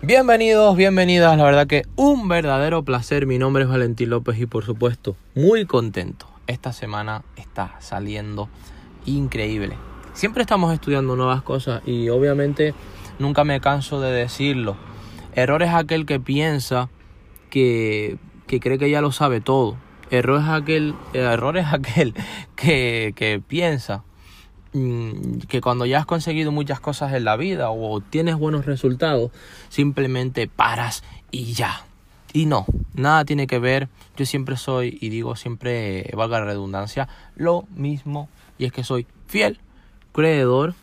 Bienvenidos, bienvenidas, la verdad que un verdadero placer. Mi nombre es Valentín López y por supuesto muy contento. Esta semana está saliendo increíble. Siempre estamos estudiando nuevas cosas y obviamente nunca me canso de decirlo. Error es aquel que piensa que, que cree que ya lo sabe todo. Error es aquel, error es aquel que, que piensa que cuando ya has conseguido muchas cosas en la vida o tienes buenos resultados, simplemente paras y ya. Y no, nada tiene que ver. Yo siempre soy, y digo siempre, valga la redundancia, lo mismo. Y es que soy fiel creedor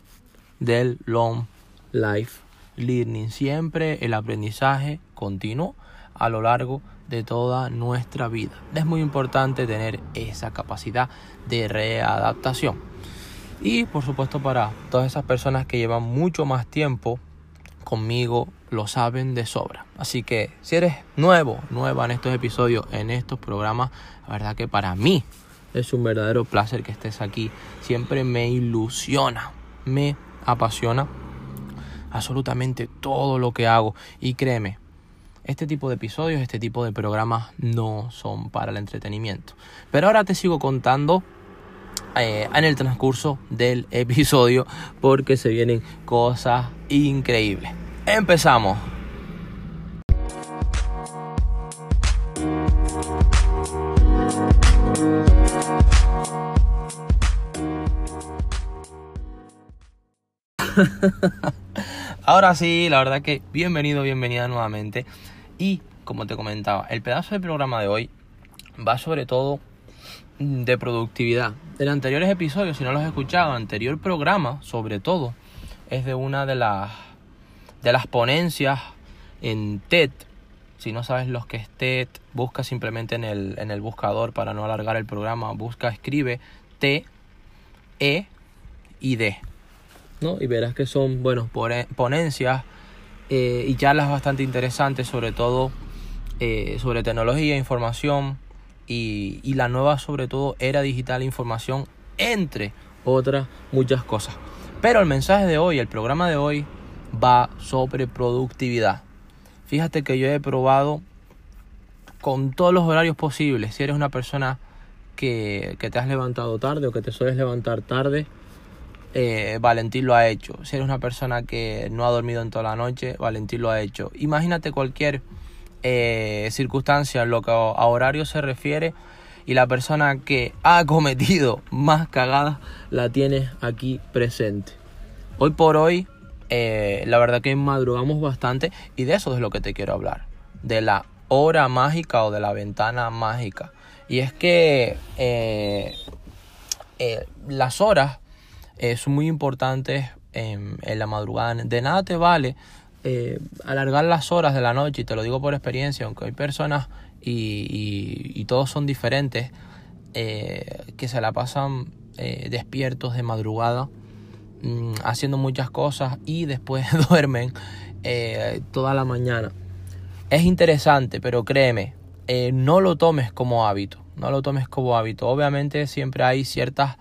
del long life learning. Siempre el aprendizaje continuo a lo largo de toda nuestra vida. Es muy importante tener esa capacidad de readaptación. Y por supuesto para todas esas personas que llevan mucho más tiempo conmigo lo saben de sobra. Así que si eres nuevo, nueva en estos episodios, en estos programas, la verdad que para mí es un verdadero placer que estés aquí. Siempre me ilusiona, me apasiona absolutamente todo lo que hago. Y créeme, este tipo de episodios, este tipo de programas no son para el entretenimiento. Pero ahora te sigo contando eh, en el transcurso del episodio porque se vienen cosas increíbles. Empezamos. Ahora sí, la verdad que bienvenido, bienvenida nuevamente. Y como te comentaba, el pedazo de programa de hoy va sobre todo de productividad. En anteriores episodios, si no los he escuchado, el anterior programa, sobre todo, es de una de las, de las ponencias en TED. Si no sabes lo que es TED, busca simplemente en el, en el buscador para no alargar el programa. Busca, escribe T, E y D. ¿no? Y verás que son, bueno, ponencias eh, y charlas bastante interesantes, sobre todo eh, sobre tecnología, información, y, la nueva sobre todo era digital información entre otras muchas cosas. Pero el mensaje de hoy, el programa de hoy va sobre productividad. Fíjate que yo he probado con todos los horarios posibles. Si eres una persona que, te has levantado tarde o que te sueles levantar tarde, eh, Valentín lo ha hecho. Si eres una persona que no ha dormido en toda la noche, Valentín lo ha hecho. Imagínate cualquier eh, circunstancias, lo que a horario se refiere, y la persona que ha cometido más cagadas la tienes aquí presente. Hoy por hoy, eh, la verdad que madrugamos bastante y de eso es lo que te quiero hablar, de la hora mágica o de la ventana mágica. Y es que eh, las horas son muy importantes en, en la madrugada. De nada te vale eh, alargar las horas de la noche, y te lo digo por experiencia, aunque hay personas y, todos son diferentes, eh, que se la pasan eh, despiertos de madrugada, mm, haciendo muchas cosas y después duermen toda la mañana. Es interesante, pero créeme, no lo tomes como hábito, no lo tomes como hábito. Obviamente siempre hay ciertas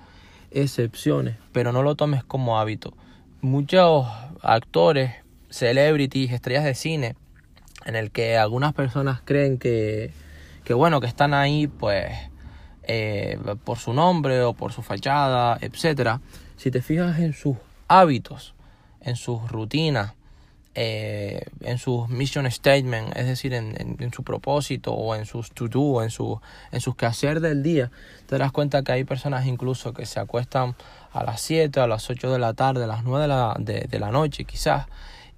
excepciones, pero no lo tomes como hábito. Muchos actores, celebrities, estrellas de cine, en el que algunas personas creen que, que bueno, que están ahí pues eh, por su nombre o por su fachada, etcétera. Si te fijas en sus hábitos, en sus rutinas, eh, en sus mission statement, es decir, en, en, su propósito o en sus to-do, en, su, en sus quehacer del día, te das cuenta que hay personas incluso que se acuestan a las 7, a las 8 de la tarde, a las 9 de la, de la noche quizás,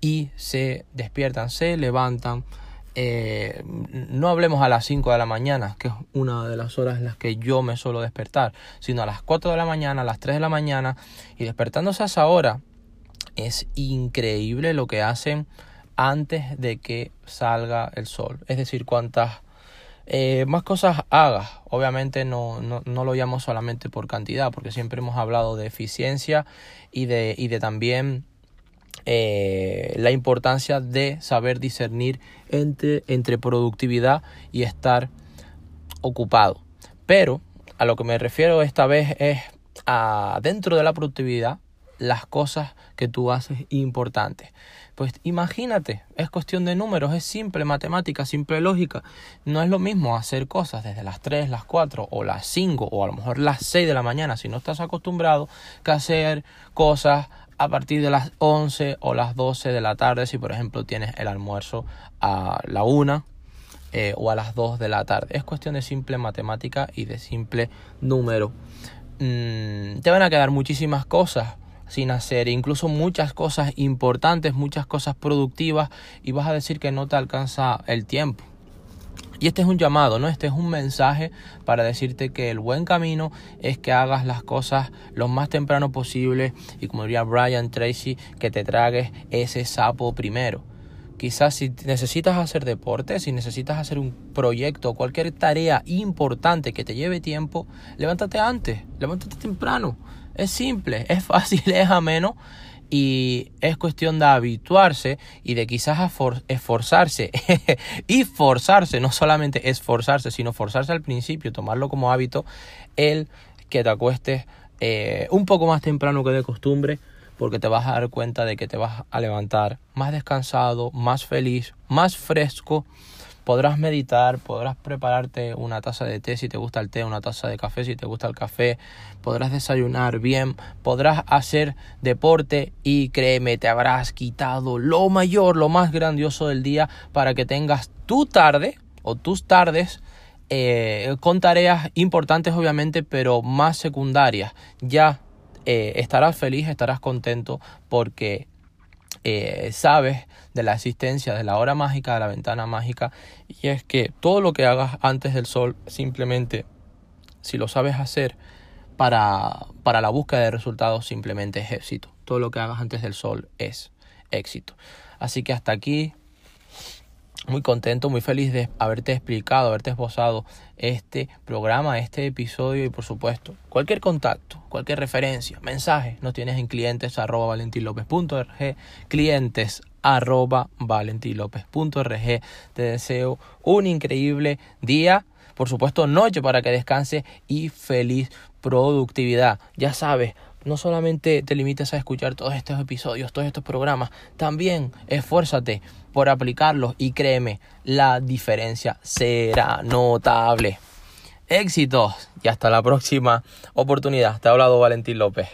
y se despiertan, se levantan. Eh, no hablemos a las 5 de la mañana, que es una de las horas en las que yo me suelo despertar, sino a las 4 de la mañana, a las 3 de la mañana, y despertándose a esa hora, es increíble lo que hacen antes de que salga el sol. Es decir, cuantas eh, más cosas hagas. Obviamente no, no, no, lo llamo solamente por cantidad, porque siempre hemos hablado de eficiencia y de, y de también eh, la importancia de saber discernir entre, entre productividad y estar ocupado. Pero a lo que me refiero esta vez es a dentro de la productividad, las cosas que tú haces importantes. Pues imagínate, es cuestión de números, es simple matemática, simple lógica. No es lo mismo hacer cosas desde las 3, las 4 o las 5 o a lo mejor las 6 de la mañana si no estás acostumbrado que hacer cosas a partir de las 11 o las 12 de la tarde si por ejemplo tienes el almuerzo a la 1 eh, o a las 2 de la tarde. Es cuestión de simple matemática y de simple número. Mm, te van a quedar muchísimas cosas sin hacer, incluso muchas cosas importantes, muchas cosas productivas y vas a decir que no te alcanza el tiempo. Y este es un llamado, ¿no? Este es un mensaje para decirte que el buen camino es que hagas las cosas lo más temprano posible y como diría Brian Tracy, que te tragues ese sapo primero. Quizás si necesitas hacer deporte, si necesitas hacer un proyecto, cualquier tarea importante que te lleve tiempo, levántate antes, levántate temprano. Es simple, es fácil, es ameno y es cuestión de habituarse y de quizás esforzarse y forzarse, no solamente esforzarse, sino forzarse al principio, tomarlo como hábito, el que te acuestes eh, un poco más temprano que de costumbre, porque te vas a dar cuenta de que te vas a levantar más descansado, más feliz, más fresco. Podrás meditar, podrás prepararte una taza de té si te gusta el té, una taza de café si te gusta el café, podrás desayunar bien, podrás hacer deporte y créeme, te habrás quitado lo mayor, lo más grandioso del día para que tengas tu tarde o tus tardes eh, con tareas importantes obviamente, pero más secundarias. Ya eh, estarás feliz, estarás contento porque eh, sabes de la existencia de la hora mágica, de la ventana mágica, y es que todo lo que hagas antes del sol, simplemente, si lo sabes hacer para, para la búsqueda de resultados, simplemente es éxito. Todo lo que hagas antes del sol es éxito. Así que hasta aquí muy contento, muy feliz de haberte explicado, haberte esbozado este programa, este episodio y por supuesto cualquier contacto, cualquier referencia, mensaje, nos tienes en clientes arroba valentinlopez.org, clientes arroba valentinlopez.org. Te deseo un increíble día, por supuesto noche para que descanse y feliz productividad. Ya sabes, no solamente te limites a escuchar todos estos episodios, todos estos programas, también esfuérzate por aplicarlos y créeme, la diferencia será notable. Éxitos y hasta la próxima oportunidad. Te ha hablado Valentín López.